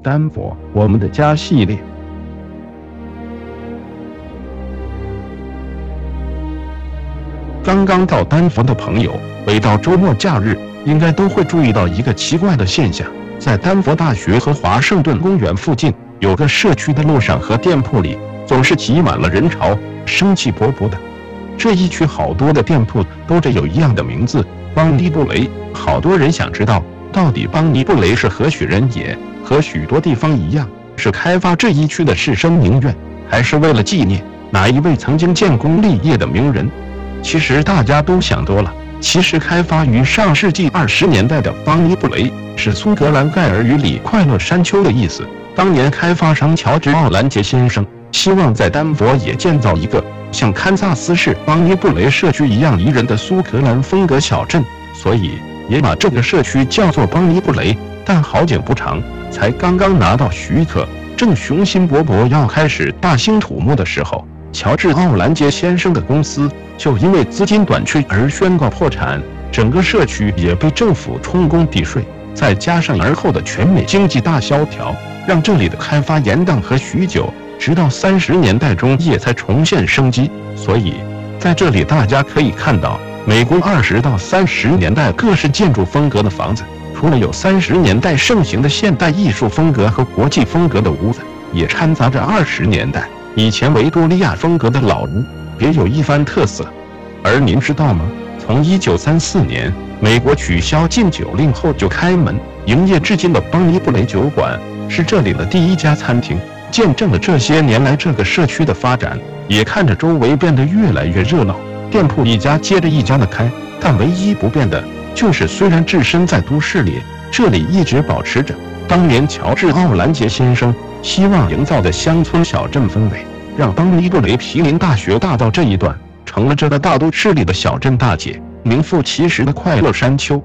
丹佛，我们的家系列。刚刚到丹佛的朋友，每到周末假日，应该都会注意到一个奇怪的现象：在丹佛大学和华盛顿公园附近，有个社区的路上和店铺里，总是挤满了人潮，生气勃勃的。这一区好多的店铺都着有一样的名字——邦迪布雷。好多人想知道，到底邦尼布雷是何许人也？和许多地方一样，是开发这一区的士绅名苑，还是为了纪念哪一位曾经建功立业的名人？其实大家都想多了。其实开发于上世纪二十年代的邦尼布雷，是苏格兰盖尔语里“快乐山丘”的意思。当年开发商乔治·奥兰杰先生希望在丹佛也建造一个像堪萨斯市邦尼布雷社区一样宜人的苏格兰风格小镇，所以也把这个社区叫做邦尼布雷。但好景不长。才刚刚拿到许可，正雄心勃勃要开始大兴土木的时候，乔治·奥兰杰先生的公司就因为资金短缺而宣告破产，整个社区也被政府充公抵税，再加上而后的全美经济大萧条，让这里的开发延宕和许久，直到三十年代中叶才重现生机。所以，在这里大家可以看到美国二十到三十年代各式建筑风格的房子。除了有三十年代盛行的现代艺术风格和国际风格的屋子，也掺杂着二十年代以前维多利亚风格的老屋，别有一番特色。而您知道吗？从一九三四年美国取消禁酒令后就开门营业至今的邦尼布雷酒馆，是这里的第一家餐厅，见证了这些年来这个社区的发展，也看着周围变得越来越热闹，店铺一家接着一家的开。但唯一不变的。就是，虽然置身在都市里，这里一直保持着当年乔治·奥兰杰先生希望营造的乡村小镇氛围，让邦尼布雷毗邻大学大道这一段成了这个大都市里的小镇大姐，名副其实的快乐山丘。